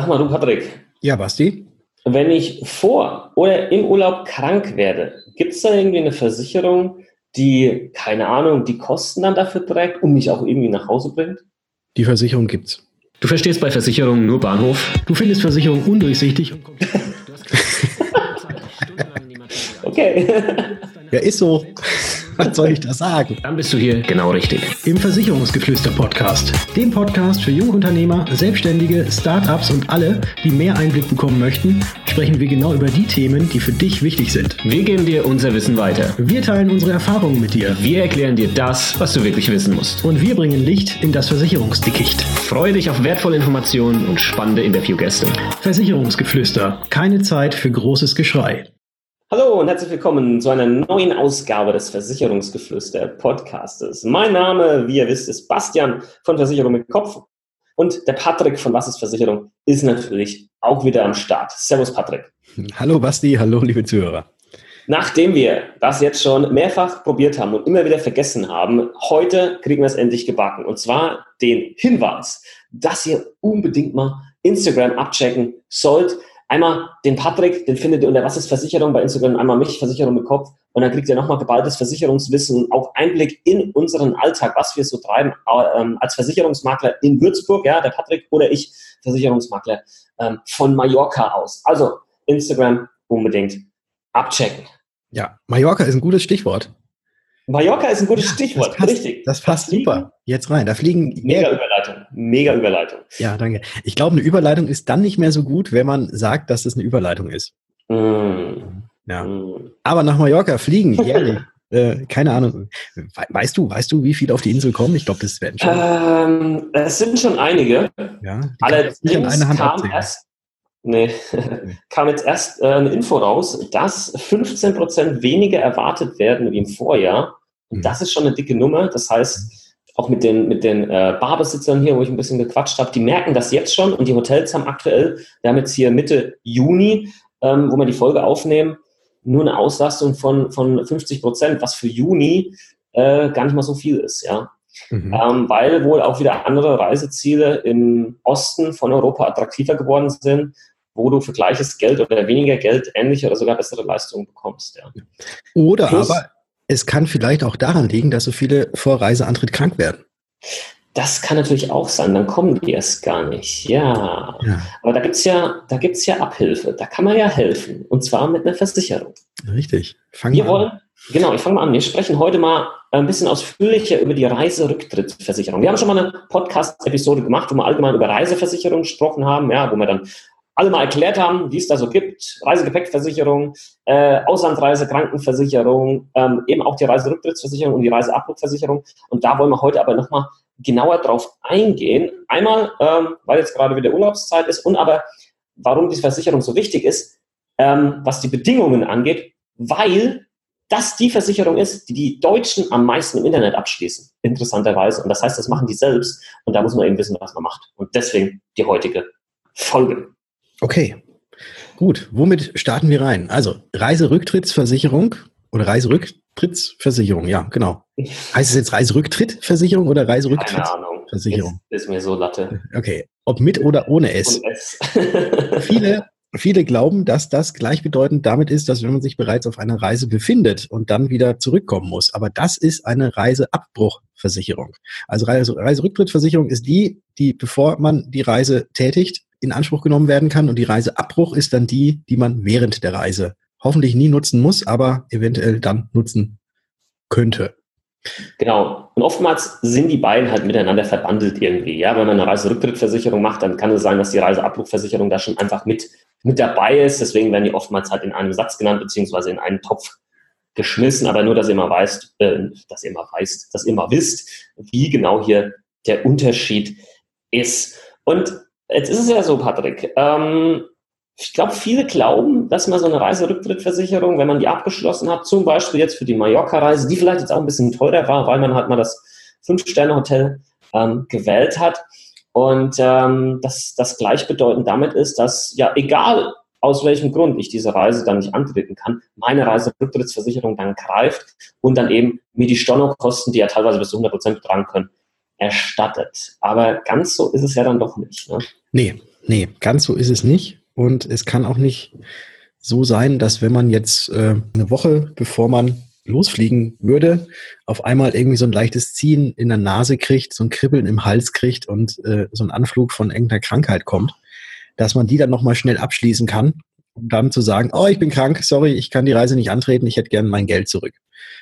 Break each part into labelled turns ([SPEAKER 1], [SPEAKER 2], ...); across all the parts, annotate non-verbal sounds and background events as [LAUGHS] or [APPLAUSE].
[SPEAKER 1] Sag mal, du Patrick.
[SPEAKER 2] Ja, Basti?
[SPEAKER 1] Wenn ich vor oder im Urlaub krank werde, gibt es da irgendwie eine Versicherung, die, keine Ahnung, die Kosten dann dafür trägt und mich auch irgendwie nach Hause bringt?
[SPEAKER 2] Die Versicherung gibt's.
[SPEAKER 3] Du verstehst bei Versicherungen nur Bahnhof.
[SPEAKER 2] Du findest Versicherung undurchsichtig und [LAUGHS]
[SPEAKER 1] Okay.
[SPEAKER 2] Ja, ist so. [LAUGHS] Was soll ich da sagen?
[SPEAKER 3] Dann bist du hier genau richtig.
[SPEAKER 2] Im Versicherungsgeflüster-Podcast. Dem Podcast für Jungunternehmer, Selbstständige, Startups und alle, die mehr Einblick bekommen möchten, sprechen wir genau über die Themen, die für dich wichtig sind.
[SPEAKER 3] Wir geben dir unser Wissen weiter.
[SPEAKER 2] Wir teilen unsere Erfahrungen mit dir.
[SPEAKER 3] Wir erklären dir das, was du wirklich wissen musst.
[SPEAKER 2] Und wir bringen Licht in das Versicherungsdickicht.
[SPEAKER 3] Freue dich auf wertvolle Informationen und spannende Interviewgäste.
[SPEAKER 2] Versicherungsgeflüster. Keine Zeit für großes Geschrei.
[SPEAKER 1] Hallo und herzlich willkommen zu einer neuen Ausgabe des Versicherungsgeflüster Podcastes. Mein Name, wie ihr wisst, ist Bastian von Versicherung mit Kopf und der Patrick von Was ist Versicherung ist natürlich auch wieder am Start. Servus Patrick.
[SPEAKER 2] Hallo Basti, hallo liebe Zuhörer.
[SPEAKER 1] Nachdem wir das jetzt schon mehrfach probiert haben und immer wieder vergessen haben, heute kriegen wir es endlich gebacken. Und zwar den Hinweis, dass ihr unbedingt mal Instagram abchecken sollt. Einmal den Patrick, den findet ihr unter Was ist Versicherung bei Instagram, einmal mich, Versicherung mit Kopf. Und dann kriegt ihr nochmal geballtes Versicherungswissen und auch Einblick in unseren Alltag, was wir so treiben ähm, als Versicherungsmakler in Würzburg, ja, der Patrick oder ich, Versicherungsmakler ähm, von Mallorca aus. Also Instagram unbedingt abchecken.
[SPEAKER 2] Ja, Mallorca ist ein gutes Stichwort.
[SPEAKER 1] Mallorca ist ein gutes
[SPEAKER 2] Ja,
[SPEAKER 1] Stichwort,
[SPEAKER 2] das passt,
[SPEAKER 1] richtig.
[SPEAKER 2] Das passt
[SPEAKER 1] Da fliegen-
[SPEAKER 2] super. Jetzt rein. Da fliegen
[SPEAKER 1] Mega Überleitung, mega Überleitung.
[SPEAKER 2] Ja, danke. Ich glaube, eine Überleitung ist dann nicht mehr so gut, wenn man sagt, dass es eine Überleitung ist.
[SPEAKER 1] Mm,
[SPEAKER 2] Ja.
[SPEAKER 1] mm.
[SPEAKER 2] Aber nach Mallorca fliegen, [LAUGHS] jährlich. äh, keine Ahnung. We weißt du, weißt du, wie viele auf die Insel kommen? Ich glaube, das werden schon.
[SPEAKER 1] Ähm, es sind schon einige.
[SPEAKER 2] ja,
[SPEAKER 1] Allerdings kam erst, nee, [LAUGHS] kam jetzt erst äh, eine Info raus, dass 15% weniger erwartet werden wie im Vorjahr. Und
[SPEAKER 2] Mhm.
[SPEAKER 1] das ist schon eine dicke Nummer. Das heißt, auch mit den, mit den äh, Barbesitzern hier, wo ich ein bisschen gequatscht habe, die merken das jetzt schon und die Hotels haben aktuell, wir haben jetzt hier Mitte Juni, ähm, wo wir die Folge aufnehmen, nur eine Auslastung von, von 50 Prozent, was für Juni äh, gar nicht mal so viel ist, ja.
[SPEAKER 2] Mhm.
[SPEAKER 1] Ähm, weil wohl auch wieder andere Reiseziele im Osten von Europa attraktiver geworden sind, wo du für gleiches Geld oder weniger Geld ähnliche oder sogar bessere Leistungen bekommst. Ja.
[SPEAKER 2] Oder
[SPEAKER 1] Plus-
[SPEAKER 2] aber es kann vielleicht auch daran liegen, dass so viele vor Reiseantritt krank werden.
[SPEAKER 1] Das kann natürlich auch sein, dann kommen die erst gar nicht. Ja.
[SPEAKER 2] Ja,
[SPEAKER 1] Aber da gibt's ja, da gibt's ja Abhilfe. Da kann man ja helfen. Und zwar mit einer Versicherung.
[SPEAKER 2] richtig. Fangen
[SPEAKER 1] Wir
[SPEAKER 2] wir an.
[SPEAKER 1] wollen, genau, ich fange mal an. Wir sprechen heute mal ein bisschen ausführlicher über die Reiserücktrittsversicherung. Wir haben schon mal eine Podcast-Episode gemacht, wo wir allgemein über Reiseversicherung gesprochen haben, ja, wo wir dann alle mal erklärt haben, wie es da so gibt. Reisegepäckversicherung, äh, Auslandsreise, Krankenversicherung, ähm, eben auch die Reiserücktrittsversicherung und die Reiseabbruchversicherung. Und da wollen wir heute aber nochmal genauer drauf eingehen. Einmal, ähm, weil jetzt gerade wieder Urlaubszeit ist und aber, warum die Versicherung so wichtig ist, ähm, was die Bedingungen angeht, weil das die Versicherung ist, die die Deutschen am meisten im Internet abschließen, interessanterweise. Und das heißt, das machen die selbst. Und da muss man eben wissen, was man macht. Und deswegen die heutige Folge.
[SPEAKER 2] Okay, gut. Womit starten wir rein? Also Reiserücktrittsversicherung oder Reiserücktrittsversicherung, ja, genau. Heißt es jetzt Reiserücktrittversicherung oder
[SPEAKER 1] Keine
[SPEAKER 2] Reiserücktrittsversicherung?
[SPEAKER 1] Ist, ist mir so Latte.
[SPEAKER 2] Okay, ob mit oder ohne S. [LAUGHS] Viele, viele glauben, dass das gleichbedeutend damit ist, dass wenn man sich bereits auf einer Reise befindet und dann wieder zurückkommen muss. Aber das ist eine Reiseabbruchversicherung. Also Reise, Reiserücktrittversicherung ist die, die bevor man die Reise tätigt, in Anspruch genommen werden kann. Und die Reiseabbruch ist dann die, die man während der Reise hoffentlich nie nutzen muss, aber eventuell dann nutzen könnte.
[SPEAKER 1] Genau. Und oftmals sind die beiden halt miteinander verbandelt irgendwie. Ja, wenn man eine Reiserücktrittversicherung macht, dann kann es sein, dass die Reiseabbruchversicherung da schon einfach mit, mit dabei ist. Deswegen werden die oftmals halt in einem Satz genannt, beziehungsweise in einen Topf geschmissen. Aber nur, dass ihr mal weißt, äh, dass ihr mal weißt, dass ihr mal wisst, wie genau hier der Unterschied ist. Und jetzt ist es ja so, Patrick, ähm, ich glaube, viele glauben, dass man so eine Reiserücktrittversicherung, wenn man die abgeschlossen hat, zum Beispiel jetzt für die Mallorca-Reise, die vielleicht jetzt auch ein bisschen teurer war, weil man halt mal das Fünf-Sterne-Hotel ähm, gewählt hat. Und ähm, das, das gleichbedeutend damit ist, dass ja egal aus welchem Grund ich diese Reise dann nicht antreten kann, meine Reiserücktrittsversicherung dann greift und dann eben mir die Stornokosten, die ja teilweise bis zu 100 Prozent betragen können, erstattet. Aber ganz so ist es ja dann doch nicht. Ne?
[SPEAKER 2] Nee, Nee, ganz so ist es nicht. Und es kann auch nicht so sein, dass wenn man jetzt äh, eine Woche, bevor man losfliegen würde, auf einmal irgendwie so ein leichtes Ziehen in der Nase kriegt, so ein Kribbeln im Hals kriegt und äh, so ein Anflug von irgendeiner Krankheit kommt, dass man die dann nochmal schnell abschließen kann, um dann zu sagen, oh, ich bin krank, sorry, ich kann die Reise nicht antreten, ich hätte gern mein Geld zurück.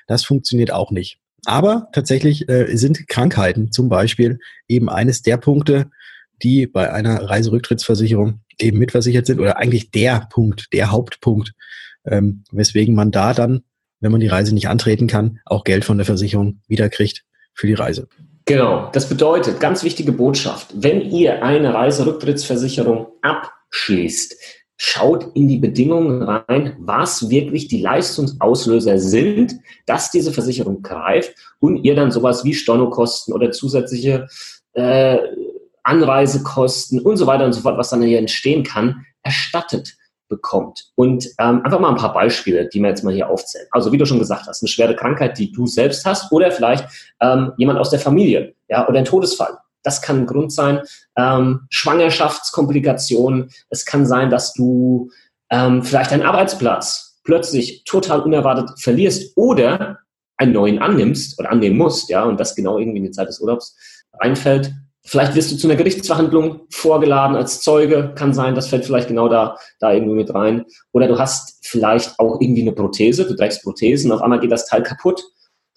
[SPEAKER 2] Das funktioniert auch nicht. Aber tatsächlich äh, sind Krankheiten zum Beispiel eben eines der Punkte, die bei einer Reiserücktrittsversicherung eben mitversichert sind oder eigentlich der Punkt, der Hauptpunkt, ähm, weswegen man da dann, wenn man die Reise nicht antreten kann, auch Geld von der Versicherung wiederkriegt für die Reise.
[SPEAKER 1] Genau, das bedeutet, ganz wichtige Botschaft, wenn ihr eine Reiserücktrittsversicherung abschließt, schaut in die Bedingungen rein, was wirklich die Leistungsauslöser sind, dass diese Versicherung greift und ihr dann sowas wie Stornokosten oder zusätzliche äh, Anreisekosten und so weiter und so fort, was dann hier entstehen kann, erstattet bekommt. Und ähm, einfach mal ein paar Beispiele, die wir jetzt mal hier aufzählen. Also wie du schon gesagt hast, eine schwere Krankheit, die du selbst hast oder vielleicht ähm, jemand aus der Familie ja, oder ein Todesfall. Das kann ein Grund sein. Ähm, Schwangerschaftskomplikationen. Es kann sein, dass du ähm, vielleicht deinen Arbeitsplatz plötzlich total unerwartet verlierst oder einen neuen annimmst oder annehmen musst, ja, und das genau irgendwie in die Zeit des Urlaubs einfällt. Vielleicht wirst du zu einer Gerichtsverhandlung vorgeladen als Zeuge, kann sein, das fällt vielleicht genau da, da irgendwie mit rein. Oder du hast vielleicht auch irgendwie eine Prothese, du trägst Prothesen, auf einmal geht das Teil kaputt,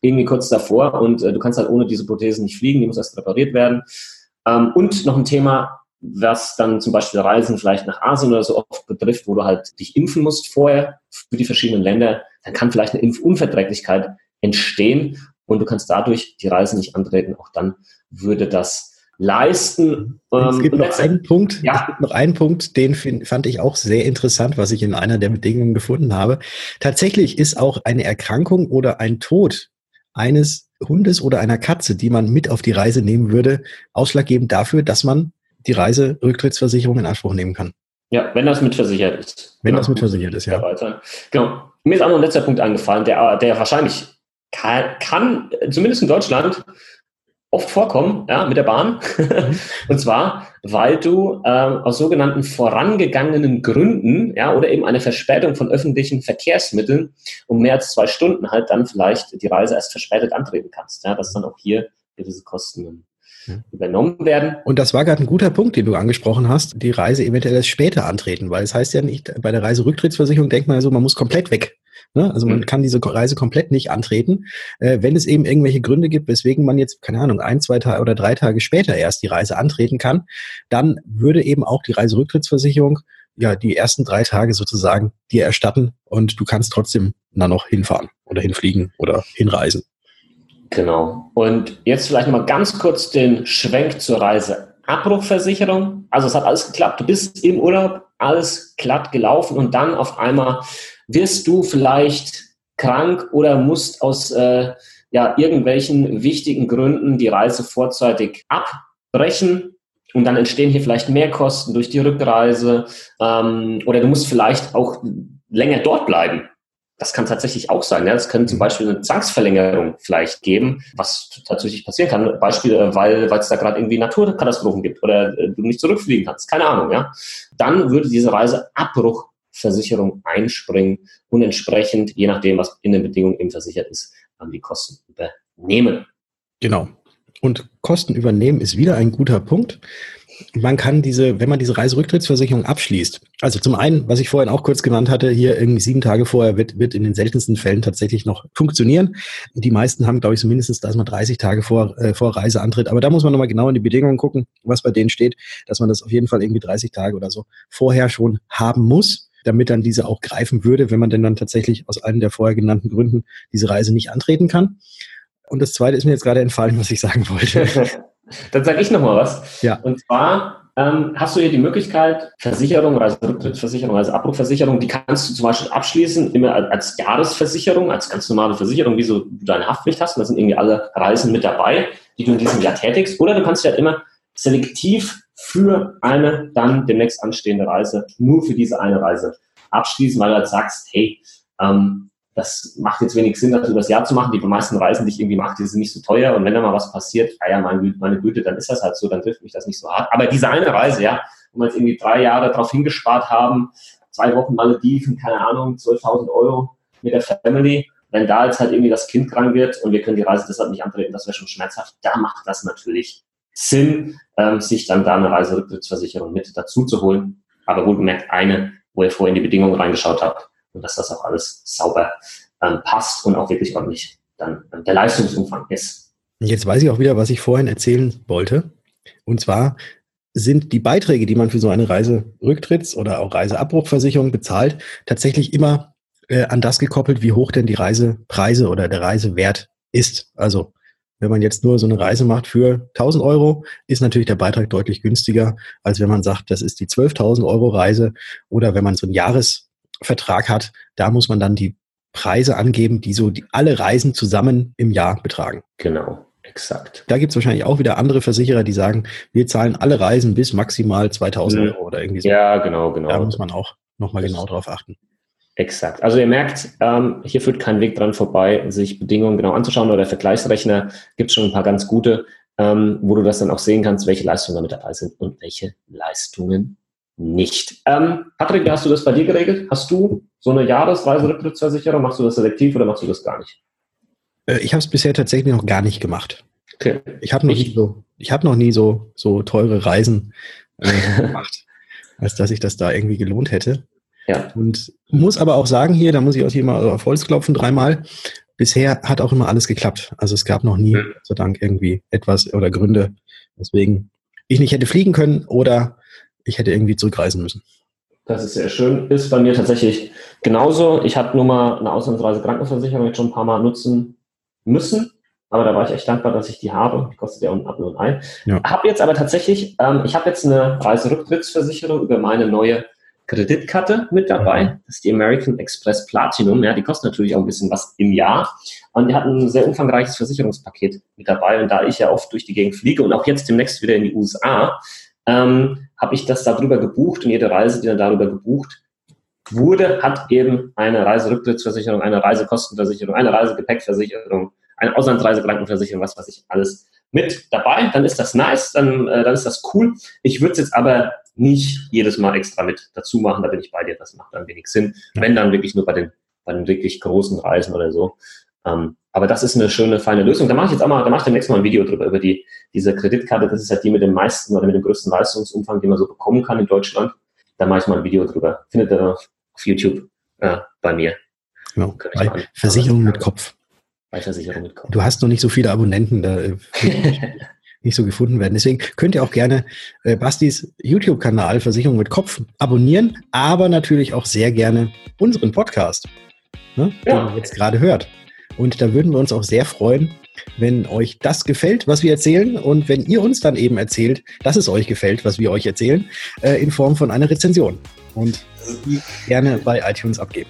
[SPEAKER 1] irgendwie kurz davor und äh, du kannst halt ohne diese Prothesen nicht fliegen, die muss erst repariert werden. Ähm, und noch ein Thema, was dann zum Beispiel Reisen vielleicht nach Asien oder so oft betrifft, wo du halt dich impfen musst vorher für die verschiedenen Länder, dann kann vielleicht eine Impfunverträglichkeit entstehen und du kannst dadurch die Reise nicht antreten. Auch dann würde das leisten.
[SPEAKER 2] es gibt ähm, noch einen Punkt, ja. es gibt noch einen Punkt, den find, fand ich auch sehr interessant, was ich in einer der Bedingungen gefunden habe. Tatsächlich ist auch eine Erkrankung oder ein Tod eines Hundes oder einer Katze, die man mit auf die Reise nehmen würde, ausschlaggebend dafür, dass man die Reiserücktrittsversicherung in Anspruch nehmen kann.
[SPEAKER 1] Ja, wenn das mitversichert ist.
[SPEAKER 2] Wenn genau. das mitversichert ist, ja.
[SPEAKER 1] Genau. Mir ist auch noch ein letzter Punkt eingefallen, der, der wahrscheinlich kann, kann, zumindest in Deutschland, oft vorkommen, ja, mit der Bahn. [LAUGHS] und zwar, weil du ähm, aus sogenannten vorangegangenen Gründen, ja, oder eben eine Verspätung von öffentlichen Verkehrsmitteln um mehr als zwei Stunden halt dann vielleicht die Reise erst verspätet antreten kannst. Ja, dass dann auch hier gewisse Kosten übernommen werden.
[SPEAKER 2] Und das war gerade ein guter Punkt, den du angesprochen hast, die Reise eventuell erst später antreten, weil es heißt ja nicht, bei der Reiserücktrittsversicherung denkt man ja so, man muss komplett weg. Ne? Also man mhm. kann diese Reise komplett nicht antreten. Äh, wenn es eben irgendwelche Gründe gibt, weswegen man jetzt, keine Ahnung, ein, zwei Tage oder drei Tage später erst die Reise antreten kann, dann würde eben auch die Reiserücktrittsversicherung ja die ersten drei Tage sozusagen dir erstatten und du kannst trotzdem dann noch hinfahren oder hinfliegen oder hinreisen.
[SPEAKER 1] Genau. Und jetzt vielleicht nochmal ganz kurz den Schwenk zur Reiseabbruchversicherung. Also es hat alles geklappt. Du bist im Urlaub, alles glatt gelaufen und dann auf einmal wirst du vielleicht krank oder musst aus äh, ja, irgendwelchen wichtigen Gründen die Reise vorzeitig abbrechen. Und dann entstehen hier vielleicht mehr Kosten durch die Rückreise ähm, oder du musst vielleicht auch länger dort bleiben. Das kann tatsächlich auch sein. Ja? Das könnte zum mhm. Beispiel eine Zwangsverlängerung vielleicht geben, was tatsächlich passieren kann. Beispiel, äh, weil es da gerade irgendwie Naturkatastrophen gibt oder äh, du nicht zurückfliegen kannst. Keine Ahnung. Ja? Dann würde diese Reise Abbruch Versicherung einspringen und entsprechend, je nachdem, was in den Bedingungen eben versichert ist, dann die Kosten übernehmen.
[SPEAKER 2] Genau. Und Kosten übernehmen ist wieder ein guter Punkt. Man kann diese, wenn man diese Reiserücktrittsversicherung abschließt, also zum einen, was ich vorhin auch kurz genannt hatte, hier irgendwie sieben Tage vorher wird, wird in den seltensten Fällen tatsächlich noch funktionieren. Die meisten haben, glaube ich, so mindestens, dass man 30 Tage vor, äh, vor Reise antritt. Aber da muss man nochmal genau in die Bedingungen gucken, was bei denen steht, dass man das auf jeden Fall irgendwie 30 Tage oder so vorher schon haben muss damit dann diese auch greifen würde, wenn man denn dann tatsächlich aus einem der vorher genannten Gründen diese Reise nicht antreten kann. Und das Zweite ist mir jetzt gerade entfallen, was ich sagen wollte. [LAUGHS]
[SPEAKER 1] dann sage ich nochmal was.
[SPEAKER 2] Ja.
[SPEAKER 1] Und zwar ähm, hast du hier die Möglichkeit, Versicherung, also Rücktrittsversicherung, also Abbruchversicherung, die kannst du zum Beispiel abschließen, immer als Jahresversicherung, als ganz normale Versicherung, wie so du deine Haftpflicht hast. Und da sind irgendwie alle Reisen mit dabei, die du in diesem Jahr tätigst. Oder du kannst ja halt immer selektiv für eine dann demnächst anstehende Reise, nur für diese eine Reise abschließen, weil du halt sagst, hey, ähm, das macht jetzt wenig Sinn, das über das Jahr zu machen. Die meisten Reisen, die ich irgendwie mache, die sind nicht so teuer. Und wenn da mal was passiert, ja, ja, meine, meine Güte, dann ist das halt so, dann trifft mich das nicht so hart. Aber diese eine Reise, ja, wo wir jetzt irgendwie drei Jahre darauf hingespart haben, zwei Wochen Malediven, keine Ahnung, 12.000 Euro mit der Family. Wenn da jetzt halt irgendwie das Kind krank wird und wir können die Reise deshalb nicht antreten, das wäre schon schmerzhaft. Da macht das natürlich Sinn, ähm, sich dann da eine Reiserücktrittsversicherung mit dazu zu holen. Aber wohlgemerkt eine, wo ihr vorher in die Bedingungen reingeschaut habt und dass das auch alles sauber ähm, passt und auch wirklich ordentlich dann ähm, der Leistungsumfang ist.
[SPEAKER 2] Jetzt weiß ich auch wieder, was ich vorhin erzählen wollte. Und zwar sind die Beiträge, die man für so eine Reiserücktritts- oder auch Reiseabbruchversicherung bezahlt, tatsächlich immer äh, an das gekoppelt, wie hoch denn die Reisepreise oder der Reisewert ist. Also wenn man jetzt nur so eine Reise macht für 1000 Euro, ist natürlich der Beitrag deutlich günstiger, als wenn man sagt, das ist die 12.000 Euro Reise oder wenn man so einen Jahresvertrag hat, da muss man dann die Preise angeben, die so die, alle Reisen zusammen im Jahr betragen.
[SPEAKER 1] Genau. Exakt.
[SPEAKER 2] Da gibt es wahrscheinlich auch wieder andere Versicherer, die sagen, wir zahlen alle Reisen bis maximal 2000 mhm. Euro oder irgendwie
[SPEAKER 1] so. Ja, genau, genau.
[SPEAKER 2] Da muss man auch nochmal genau drauf achten.
[SPEAKER 1] Exakt. Also ihr merkt, ähm, hier führt kein Weg dran vorbei, sich Bedingungen genau anzuschauen oder Vergleichsrechner gibt es schon ein paar ganz gute, ähm, wo du das dann auch sehen kannst, welche Leistungen damit dabei sind und welche Leistungen nicht. Ähm, Patrick, wie hast du das bei dir geregelt? Hast du so eine Jahresreiserücktrittsversicherung? Machst du das selektiv oder machst du das gar nicht?
[SPEAKER 2] Äh, ich habe es bisher tatsächlich noch gar nicht gemacht. Okay. Ich habe noch, nie so, ich hab noch nie so, so teure Reisen äh, gemacht, [LAUGHS] als dass ich das da irgendwie gelohnt hätte. Ja. Und muss aber auch sagen hier, da muss ich auch hier mal auf Holz klopfen, dreimal. Bisher hat auch immer alles geklappt. Also es gab noch nie, mhm. Gott sei Dank, irgendwie etwas oder Gründe, weswegen ich nicht hätte fliegen können oder ich hätte irgendwie zurückreisen müssen.
[SPEAKER 1] Das ist sehr schön. Ist bei mir tatsächlich genauso. Ich habe nur mal eine Auslandsreise Krankenversicherung jetzt schon ein paar Mal nutzen müssen. Aber da war ich echt dankbar, dass ich die habe. Die kostet ja ab und ein. Ja. Habe jetzt aber tatsächlich, ähm, ich habe jetzt eine Reiserücktrittsversicherung über meine neue Kreditkarte mit dabei. Mhm. Das ist die American Express Platinum. Ja, die kostet natürlich auch ein bisschen was im Jahr. Und die hat ein sehr umfangreiches Versicherungspaket mit dabei. Und da ich ja oft durch die Gegend fliege und auch jetzt demnächst wieder in die USA, ähm, habe ich das darüber gebucht und jede Reise, die dann darüber gebucht wurde, hat eben eine Reiserücktrittsversicherung, eine Reisekostenversicherung, eine Reisegepäckversicherung, eine Auslandsreisekrankenversicherung, was weiß ich, alles mit dabei. Dann ist das nice, dann, äh, dann ist das cool. Ich würde es jetzt aber nicht jedes Mal extra mit dazu machen, da bin ich bei dir, das macht dann wenig Sinn. Ja. Wenn dann wirklich nur bei den, bei den wirklich großen Reisen oder so. Ähm, aber das ist eine schöne, feine Lösung. Da mache ich jetzt auch mal, da mache ich demnächst mal ein Video drüber, über die, diese Kreditkarte. Das ist halt die mit dem meisten oder mit dem größten Leistungsumfang, den man so bekommen kann in Deutschland. Da mache ich mal ein Video drüber. Findet ihr auf YouTube äh, bei mir.
[SPEAKER 2] Genau. Bei Versicherung mit Kopf.
[SPEAKER 1] Bei Versicherung mit Kopf.
[SPEAKER 2] Du hast noch nicht so viele Abonnenten, da äh, [LAUGHS] nicht so gefunden werden. Deswegen könnt ihr auch gerne äh, Bastis YouTube-Kanal Versicherung mit Kopf abonnieren, aber natürlich auch sehr gerne unseren Podcast, ne, ja. den ihr jetzt gerade hört. Und da würden wir uns auch sehr freuen, wenn euch das gefällt, was wir erzählen und wenn ihr uns dann eben erzählt, dass es euch gefällt, was wir euch erzählen, äh, in Form von einer Rezension. Und die gerne bei iTunes abgeben.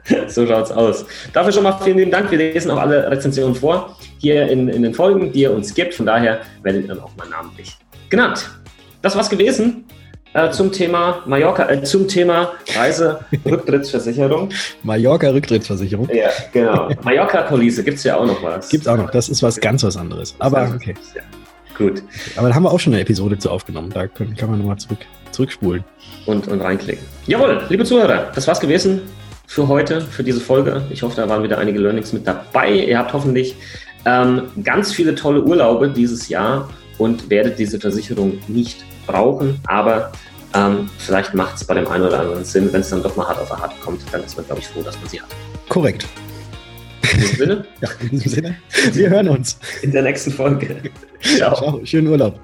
[SPEAKER 2] [LAUGHS]
[SPEAKER 1] So schaut's aus. Dafür schon mal vielen lieben Dank. Wir lesen auch alle Rezensionen vor, hier in, in den Folgen, die ihr uns gibt. Von daher werdet ihr dann auch mal namentlich genannt. Das war's gewesen äh, zum Thema Mallorca, äh, zum Thema Reiserücktrittsversicherung. [LAUGHS]
[SPEAKER 2] Mallorca-Rücktrittsversicherung.
[SPEAKER 1] Ja, genau. Mallorca-Police gibt es ja auch noch was.
[SPEAKER 2] Gibt es auch noch. Das ist was ganz was anderes. Aber okay. Ja. Gut. Aber da haben wir auch schon eine Episode zu aufgenommen. Da können, kann man nochmal zurück, zurückspulen.
[SPEAKER 1] Und, und reinklicken. Jawohl, liebe Zuhörer, das war's gewesen für heute, für diese Folge. Ich hoffe, da waren wieder einige Learnings mit dabei. Ihr habt hoffentlich ähm, ganz viele tolle Urlaube dieses Jahr und werdet diese Versicherung nicht brauchen, aber ähm, vielleicht macht es bei dem einen oder anderen Sinn, wenn es dann doch mal hart auf hart kommt, dann ist man, glaube ich, froh, dass man sie hat.
[SPEAKER 2] Korrekt.
[SPEAKER 1] In diesem Sinne? [LAUGHS]
[SPEAKER 2] ja, in diesem Sinne. Wir hören uns.
[SPEAKER 1] In der nächsten Folge. [LAUGHS]
[SPEAKER 2] Ciao. Ciao. Schönen Urlaub.